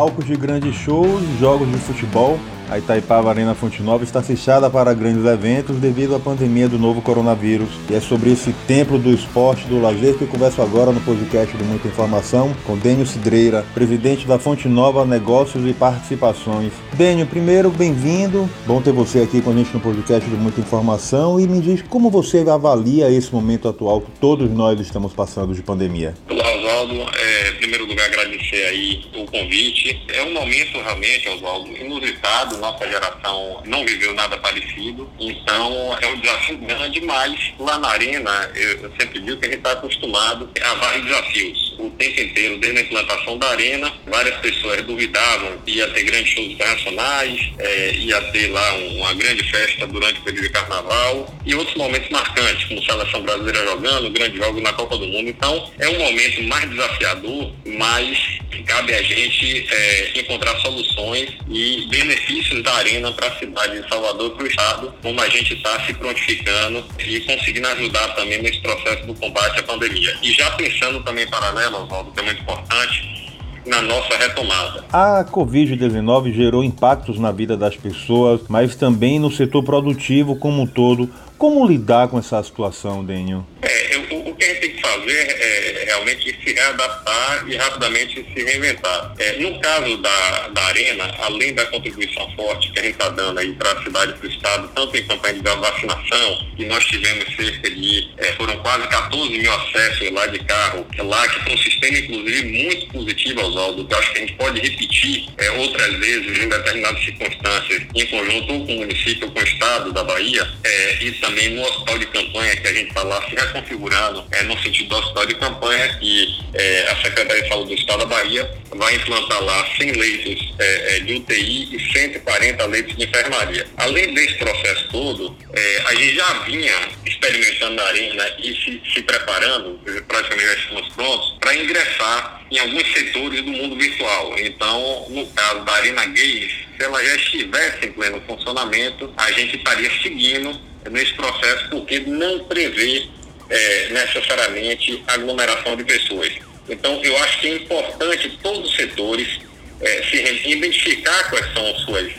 Palcos de grandes shows, jogos de futebol, a Itaipava Arena Fonte Nova está fechada para grandes eventos devido à pandemia do novo coronavírus. E é sobre esse templo do esporte do lazer que eu converso agora no podcast do Muita Informação com Dênio Cidreira, presidente da Fonte Nova Negócios e Participações. Dênio, primeiro, bem-vindo. Bom ter você aqui com a gente no podcast do Muita Informação e me diz como você avalia esse momento atual que todos nós estamos passando de pandemia. Olá, Oswaldo. É, em primeiro lugar, agradecer aí o convite. É um momento realmente, Oswaldo, inusitado nossa geração não viveu nada parecido, então é um desafio grande, mas lá na arena, eu sempre digo que a gente está acostumado a vários desafios. O tempo inteiro, desde a implantação da arena, várias pessoas duvidavam que ia ter grandes shows internacionais, é, ia ter lá uma grande festa durante o período de carnaval e outros momentos marcantes, como seleção brasileira jogando, grande jogo na Copa do Mundo. Então, é um momento mais desafiador, mas cabe a gente é, encontrar soluções e benefícios da Arena para a cidade de Salvador, para o Estado, como a gente está se prontificando e conseguindo ajudar também nesse processo do combate à pandemia. E já pensando também em paralelo, Oswaldo, que é muito importante, na nossa retomada. A Covid-19 gerou impactos na vida das pessoas, mas também no setor produtivo como um todo. Como lidar com essa situação, Dênio? É, que a gente tem que fazer é realmente se readaptar e rapidamente se reinventar. É, no caso da, da Arena, além da contribuição forte que a gente está dando aí para a cidade e para o Estado, tanto em campanha de vacinação, que nós tivemos cerca de, é, foram quase 14 mil acessos lá de carro, lá que foi um sistema, inclusive, muito positivo, Oswaldo, que eu acho que a gente pode repetir é, outras vezes, em determinadas circunstâncias, em conjunto com o município com o Estado da Bahia, é, e também no hospital de campanha, que a gente está lá se reconfigurando, é, no sentido do hospital de campanha, que é, a Secretaria de Saúde do Estado da Bahia vai implantar lá 100 leitos é, é de UTI e 140 leitos de enfermaria. Além desse processo todo, é, a gente já vinha experimentando na arena e se, se preparando, praticamente já estamos prontos, para ingressar em alguns setores do mundo virtual. Então, no caso da Arena Gays, se ela já estivesse em pleno funcionamento, a gente estaria seguindo nesse processo porque não prevê é, necessariamente aglomeração de pessoas. Então, eu acho que é importante todos os setores é, se identificar quais são suas,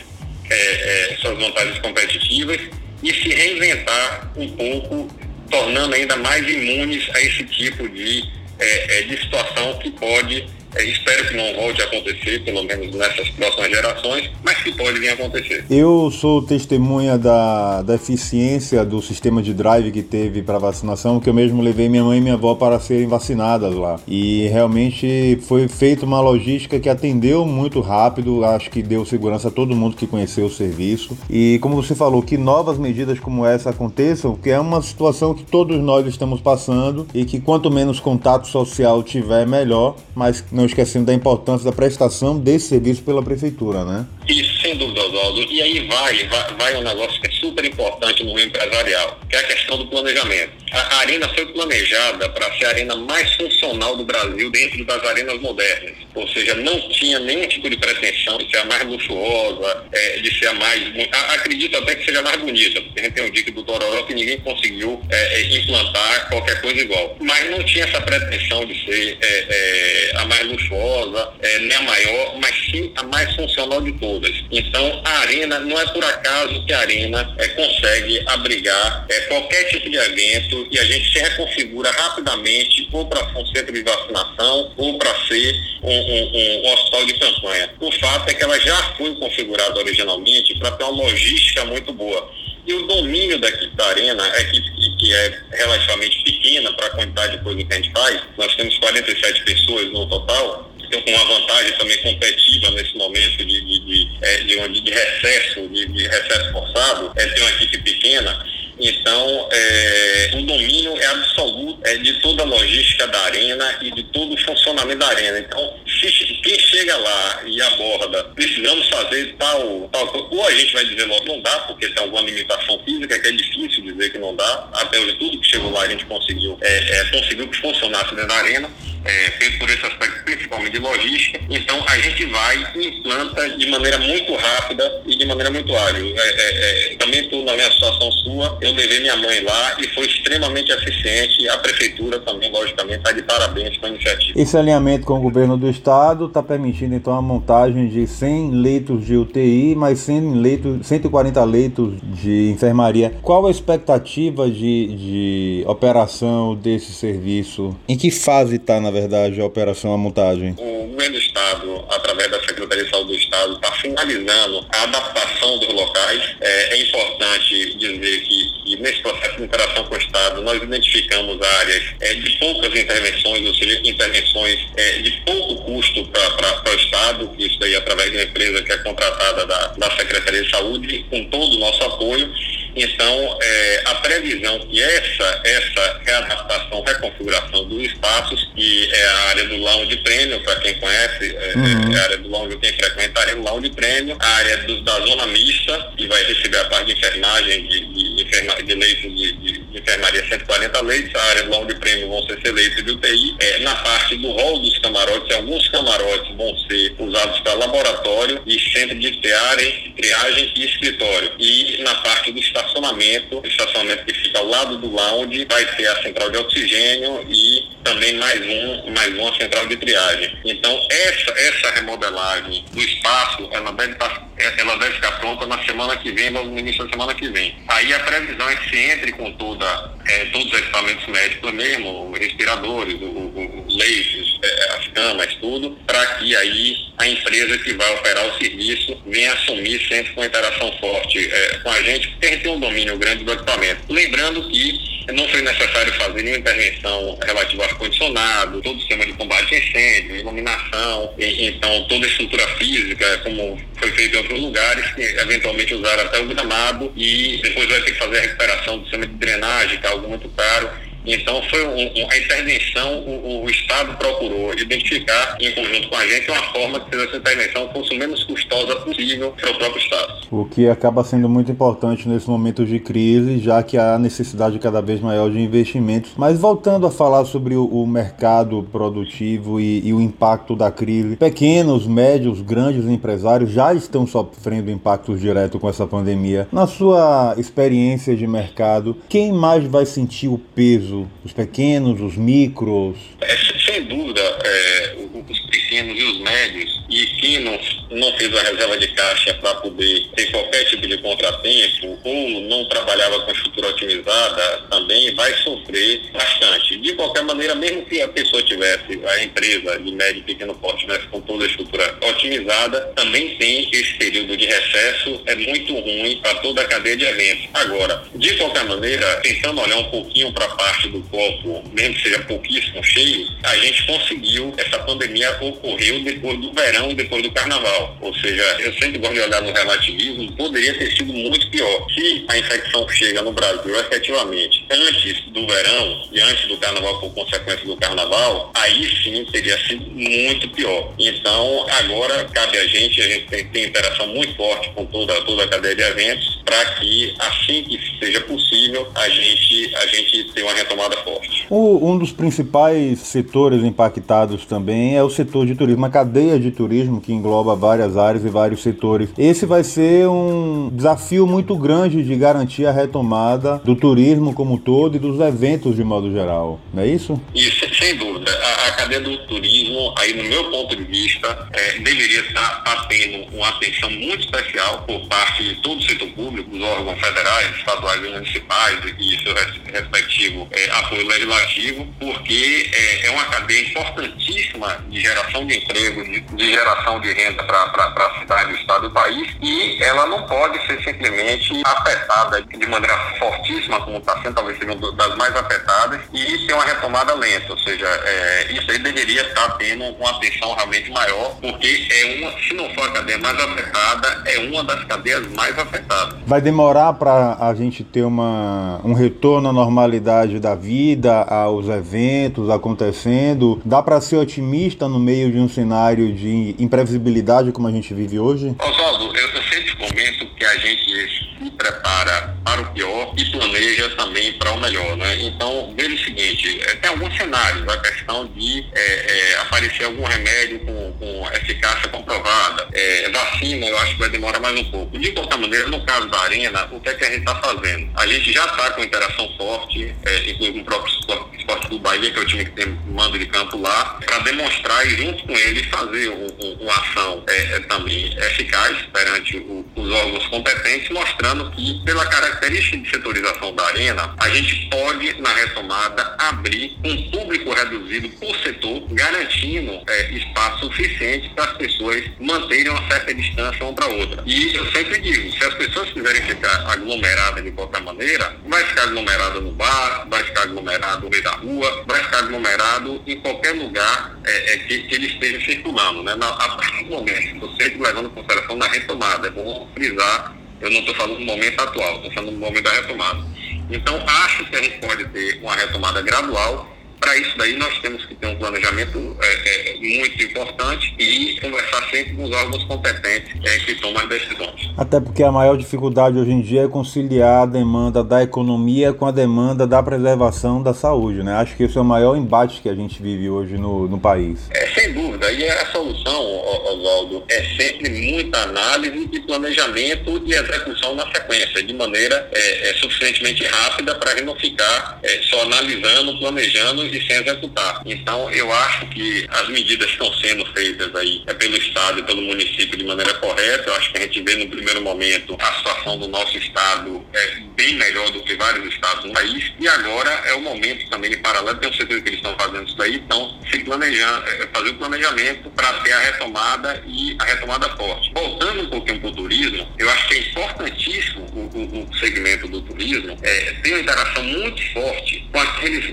é, é, suas vantagens competitivas e se reinventar um pouco, tornando ainda mais imunes a esse tipo de, é, é, de situação que pode espero que não volte a acontecer, pelo menos nessas próximas gerações, mas que pode vir a acontecer. Eu sou testemunha da, da eficiência do sistema de drive que teve para vacinação, que eu mesmo levei minha mãe e minha avó para serem vacinadas lá. E realmente foi feita uma logística que atendeu muito rápido, acho que deu segurança a todo mundo que conheceu o serviço. E como você falou, que novas medidas como essa aconteçam, que é uma situação que todos nós estamos passando e que quanto menos contato social tiver, melhor, mas não não esquecendo da importância da prestação desse serviço pela prefeitura, né? Isso, sem dúvida, Oswaldo. E aí vai, vai, vai um negócio que é super importante no empresarial, que é a questão do planejamento. A arena foi planejada para ser a arena mais funcional do Brasil dentro das arenas modernas. Ou seja, não tinha nenhum tipo de pretensão de ser a mais luxuosa, é, de ser a mais. Acredito até que seja a mais bonita, porque a gente tem um dica do Tororó que ninguém conseguiu é, é, implantar qualquer coisa igual. Mas não tinha essa pretensão de ser é, é, a mais luxuosa, é, nem a maior, mas sim a mais funcional de todas. Então, a arena, não é por acaso que a arena consegue abrigar qualquer tipo de evento e a gente se reconfigura rapidamente ou para ser um centro de vacinação ou para ser um um, um, hospital de campanha. O fato é que ela já foi configurada originalmente para ter uma logística muito boa. E o domínio da equipe da Arena, equipe que é relativamente pequena para a quantidade de coisa que a gente faz, nós temos 47 pessoas no total, então com uma vantagem também competitiva nesse momento de, de, de, é, de, de recesso, de recesso forçado, é ter uma equipe pequena então, é, o domínio é absoluto é, de toda a logística da arena e de todo o funcionamento da arena. Então, se, quem chega lá e aborda, precisamos fazer tal, tal ou a gente vai dizer logo, não dá, porque tem alguma limitação física que é difícil dizer que não dá. Até hoje, tudo que chegou lá a gente conseguiu, é, é, conseguiu que funcionasse dentro da arena é, por esse aspecto principalmente de logística. Então, a gente vai e implanta de maneira muito rápida e de maneira muito ágil. É, é, é também estou na minha situação sua, eu levei minha mãe lá e foi extremamente eficiente. A prefeitura também, logicamente, está de parabéns com a iniciativa. Esse alinhamento com o governo do estado está permitindo, então, a montagem de 100 leitos de UTI, mais 100 leitos, 140 leitos de enfermaria. Qual a expectativa de, de operação desse serviço? Em que fase está, na verdade, a operação, a montagem? O governo do Estado, através da Secretaria de Saúde do Estado, está finalizando a adaptação dos locais. É, é importante dizer que, que, nesse processo de interação com o Estado, nós identificamos áreas é, de poucas intervenções, ou seja, intervenções é, de pouco custo para o Estado, isso aí através de uma empresa que é contratada da, da Secretaria de Saúde, com todo o nosso apoio então, é, a previsão que essa, essa readaptação, reconfiguração dos espaços, que é a área do lounge prêmio, para quem conhece, é, uhum. é, a área do lounge, quem frequenta a área do lounge prêmio, a área do, da zona mista, que vai receber a parte de enfermagem, de, de, de, de leitos de, de, enfermaria 140 leitos, a área do lounge prêmio vão ser, ser leitos de UTI. É, na parte do hall dos camarotes, alguns camarotes vão ser usados para laboratório e centro de triagem, triagem e escritório. E na parte do estacionamento, o estacionamento que fica ao lado do lounge, vai ter a central de oxigênio e também mais um, mais uma central de triagem. Então, essa, essa remodelagem do espaço, ela deve, estar, tá, ela deve ficar pronta na semana que vem, no início da semana que vem. Aí a previsão é que se entre com toda, é, todos os equipamentos médicos mesmo, respiradores, o, o, leitos, é, as camas, tudo, para que aí a empresa que vai operar o serviço venha assumir sempre com interação forte é, com a gente, porque a gente tem um domínio grande do equipamento. Lembrando que não foi necessário fazer nenhuma intervenção relativa ao ar-condicionado, todo o sistema de combate a incêndio, iluminação, e, então toda a estrutura física, como foi feito em outros lugares, que eventualmente usaram até o gramado e depois vai ter que fazer a recuperação do sistema de drenagem, que é algo muito caro. Então, foi um, um, a intervenção, o, o, Estado procurou identificar, em conjunto com a gente, uma forma que essa intervenção fosse o menos custosa possível para o próprio Estado. O que acaba sendo muito importante nesse momento de crise, já que há necessidade cada vez maior de investimentos. Mas voltando a falar sobre o, o mercado produtivo e, e, o impacto da crise, pequenos, médios, grandes empresários já estão sofrendo impactos diretos com essa pandemia. Na sua experiência de mercado, quem mais vai sentir o peso? Os pequenos, os micros? É, sem dúvida, é, os pequenos e os médios, e quem não, não fez a reserva de caixa para poder ter qualquer contratempo ou não trabalhava com estrutura otimizada, também vai sofrer bastante. De qualquer maneira, mesmo que a pessoa tivesse, a empresa de médio e pequeno porte tivesse com toda a estrutura otimizada, também tem esse período de recesso, é muito ruim para toda a cadeia de eventos. Agora, de qualquer maneira, tentando olhar um pouquinho para a parte do copo, mesmo que seja pouquíssimo cheio, a gente conseguiu, essa pandemia ocorreu depois do verão, depois do carnaval. Ou seja, eu sempre gosto de olhar no relativismo, poderia ter sido muito pior. Se a infecção chega no Brasil efetivamente antes do verão e antes do carnaval, por consequência do carnaval, aí sim teria sido muito pior. Então, agora cabe a gente, a gente tem, tem interação muito forte com toda, toda a cadeia de eventos, para que assim que seja possível, a gente, a gente tenha uma retomada forte. O, um dos principais setores impactados também é o setor de turismo, a cadeia de turismo que engloba várias áreas e vários setores. Esse vai ser um desafio muito grande de garantir a retomada do turismo como um todo e dos eventos de modo geral, não é isso? Isso, sem dúvida. A, cadeia do turismo, aí no meu ponto de vista, é, deveria estar, tendo uma atenção muito especial por parte de todo o setor público, dos órgãos federais, estaduais e municipais e seu respectivo é, apoio legislativo, porque é, é, uma cadeia importantíssima de geração de emprego, de, de geração de renda para a cidade, o estado e o país, e ela não pode ser simplesmente afetada de maneira fortíssima, como está sendo, talvez uma das mais afetadas, e ter uma retomada lenta, ou seja, é, isso aí deveria estar tendo uma atenção realmente maior, porque é uma, se não for a cadeia mais afetada, é uma das cadeias mais afetadas. Vai demorar para a gente ter uma, um retorno à normalidade da vida, aos eventos acontecendo? Dá para ser otimista no meio de um cenário de imprevisibilidade como a gente vive hoje? Oswaldo, eu, eu sempre comento que a gente se prepara para o pior e planeja também para o melhor. Né? Então, veja o seguinte, é, tem alguns cenários, a questão de é, é, aparecer algum remédio com, com eficácia comprovada. É, vacina, eu acho que vai demorar mais um pouco. De qualquer maneira, no caso da Arena, o que é que a gente está fazendo? A gente já está com interação forte, é, inclusive o próprio Esporte do Bahia, que é o time que tem mando de campo lá, para demonstrar e junto com ele fazer um, um, uma ação é, também eficaz perante o, os órgãos competentes, mostrando que, pela característica de setorização da Arena, a gente pode, na retomada, abrir um público reduzido por setor, garantindo é, espaço suficiente para as pessoas manterem uma certa distância uma para outra. E eu sempre digo, se as pessoas quiserem ficar aglomeradas de qualquer maneira, vai ficar aglomerado no bar, vai ficar aglomerado no meio da rua, vai ficar aglomerado em qualquer lugar é, é, que, que, ele esteja circulando. Né? Na, a partir do momento, você levando em consideração na retomada, é bom frisar, eu não estou falando no momento atual, estou falando no momento da retomada. Então, acho que a gente pode ter uma retomada gradual, para isso daí nós temos que ter um planejamento é, é, muito importante e conversar sempre com os órgãos competentes é, que tomam as decisões. Até porque a maior dificuldade hoje em dia é conciliar a demanda da economia com a demanda da preservação da saúde, né? Acho que esse é o maior embate que a gente vive hoje no, no país. É, sem dúvida. E a solução, Oswaldo, é sempre muita análise e planejamento e execução na sequência, de maneira é, é suficientemente rápida para a gente não ficar é, só analisando, planejando e sem executar. Então, eu acho que as medidas estão sendo feitas aí é pelo Estado e pelo município de maneira correta. Eu acho que a gente vê no primeiro momento a situação do nosso Estado é bem melhor do que vários estados no país. E agora é o momento também, em paralelo, tenho certeza que eles estão fazendo isso daí, estão se planejando, é, fazer o planejamento para ter a retomada e a retomada forte. Voltando um pouquinho para o turismo, eu acho que é importantíssimo o, o, o segmento do turismo é, ter uma interação muito forte com aqueles,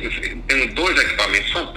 equipamentos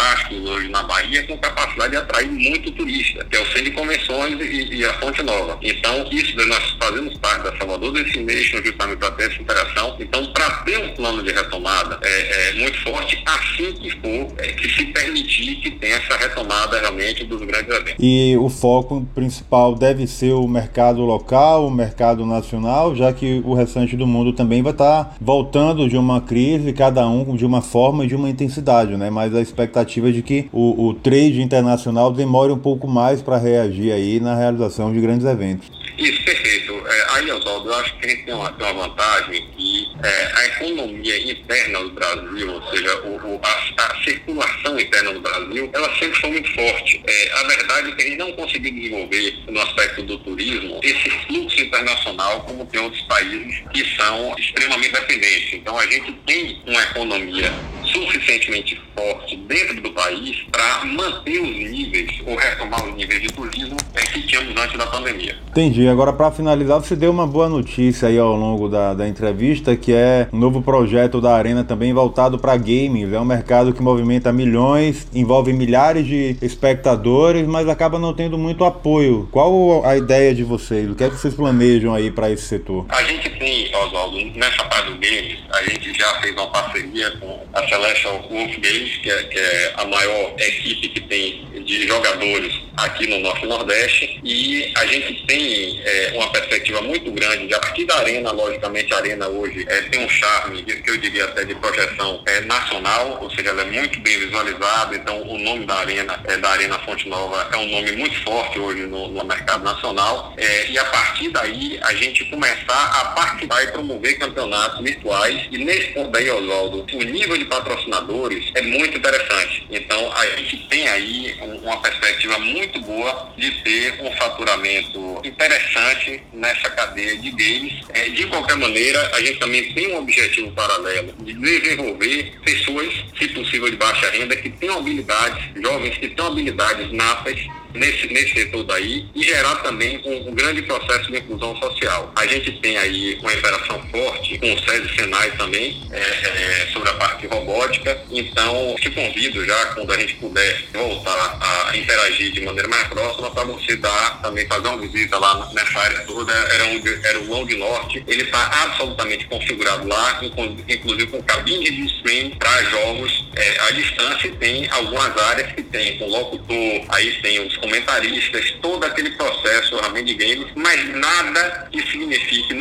hoje na Bahia com capacidade de atrair muito turista, que é o Centro de Convenções e, e a Fonte Nova. Então, isso nós fazemos parte da Salvador Destination justamente para ter essa interação. Então, para ter um plano de retomada é, é muito forte, assim que for, é, que se permitir que tenha essa retomada realmente dos grandes eventos. E o foco principal deve ser o mercado local, o mercado nacional, já que o restante do mundo também vai estar voltando de uma crise, cada um de uma forma e de uma intensidade, né? Mas a expectativa é de que o, o trade internacional demore um pouco mais para reagir aí na realização de grandes eventos. Isso, perfeito. É, aí, Oswaldo, eu acho que a gente tem uma, tem uma vantagem que é, a economia interna do Brasil, ou seja, o, o, a, a, circulação interna do Brasil, ela sempre foi muito forte. É, a verdade é que a gente não conseguiu desenvolver, no aspecto do turismo, esse fluxo internacional como tem outros países que são extremamente dependentes. Então, a gente tem uma economia suficientemente forte dentro do país para manter os níveis ou retomar os níveis de turismo que tínhamos antes da pandemia. Entendi. Agora, para finalizar, você deu uma boa notícia aí ao longo da, da entrevista, que é um novo projeto da Arena também voltado para games. É um mercado que movimenta milhões, envolve milhares de espectadores, mas acaba não tendo muito apoio. Qual a ideia de vocês? O que é que vocês planejam aí para esse setor? A gente tem, Oswaldo, nessa parte do games, a gente já fez uma parceria com a Celestial Wolf Games, que é, que é a maior equipe que tem de jogadores aqui no Norte Nordeste. E a gente tem é, uma perspectiva muito grande de a partir da arena, logicamente a arena hoje é, tem um charme que eu diria até de projeção é, nacional, ou seja, ela é muito bem visualizada, então o nome da arena, é, da Arena Fonte Nova é um nome muito forte hoje no, no mercado nacional. É, e a partir daí a gente começar a participar e promover campeonatos virtuais. E nesse ponto aí, Oswaldo, o nível de patrocinadores é muito interessante. Então a gente tem aí uma perspectiva muito boa de ter um faturamento interessante nessa cadeia de games. É, de qualquer maneira, a gente também tem um objetivo paralelo de desenvolver pessoas, se possível de baixa renda, que tenham habilidades, jovens que tenham habilidades natas nesse, nesse setor daí e gerar também um, um, grande processo de inclusão social. A gente tem aí uma interação forte com o SESI Senai também é, é, sobre a parte robótica, então te convido já quando a gente puder voltar a interagir de maneira mais próxima para você dar também fazer uma visita lá nessa área toda, era, um, era o Long Norte, ele está absolutamente configurado lá, inclusive com cabine de stream para jogos é, à distância. Tem algumas áreas que tem com locutor, aí tem os comentaristas, todo aquele processo realmente de games, mas nada que signifique,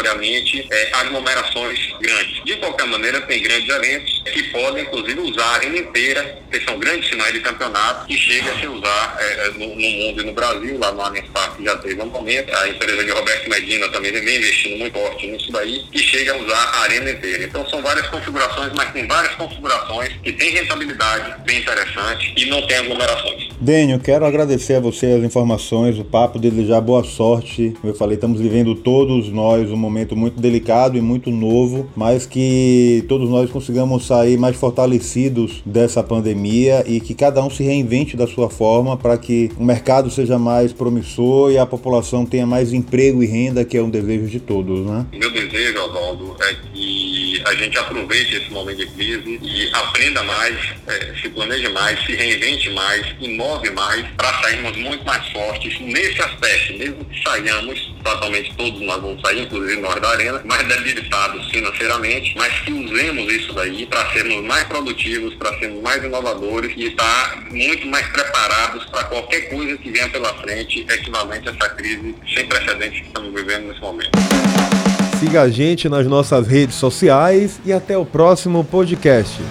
obrigatoriamente, é, aglomerações grandes. De qualquer maneira, tem grandes eventos que podem, inclusive, usar a arena inteira, que são grandes sinais de campeonato, que chega a se usar é, no, no, mundo e no Brasil, lá no Allianz Parque já teve um momento, a empresa de Roberto Medina também vem investindo muito forte nisso daí, que chega a usar a arena inteira. Então são várias configurações, mas tem várias configurações que têm rentabilidade bem interessante e não tem aglomerações. Dênio, quero agradecer a você as informações, o papo, desejar boa sorte. Como eu falei, estamos vivendo todos nós um momento muito delicado e muito novo, mas que todos nós consigamos sair mais fortalecidos dessa pandemia e que cada um se reinvente da sua forma para que o mercado seja mais promissor e a população tenha mais emprego e renda, que é um desejo de todos, né? Meu desejo, Oswaldo, é que a gente aproveite esse momento de crise e aprenda mais, é, se planeje mais, se reinvente mais, imove mais, para sairmos muito mais fortes nesse aspecto, mesmo que saiamos, totalmente todos nós vamos sair, inclusive nós da Arena, mais debilitados financeiramente, mas que usemos isso daí para sermos mais produtivos, para sermos mais inovadores e estar muito mais preparados para qualquer coisa que venha pela frente, equivalente a essa crise sem precedentes que estamos vivendo nesse momento. Siga a gente nas nossas redes sociais e até o próximo podcast.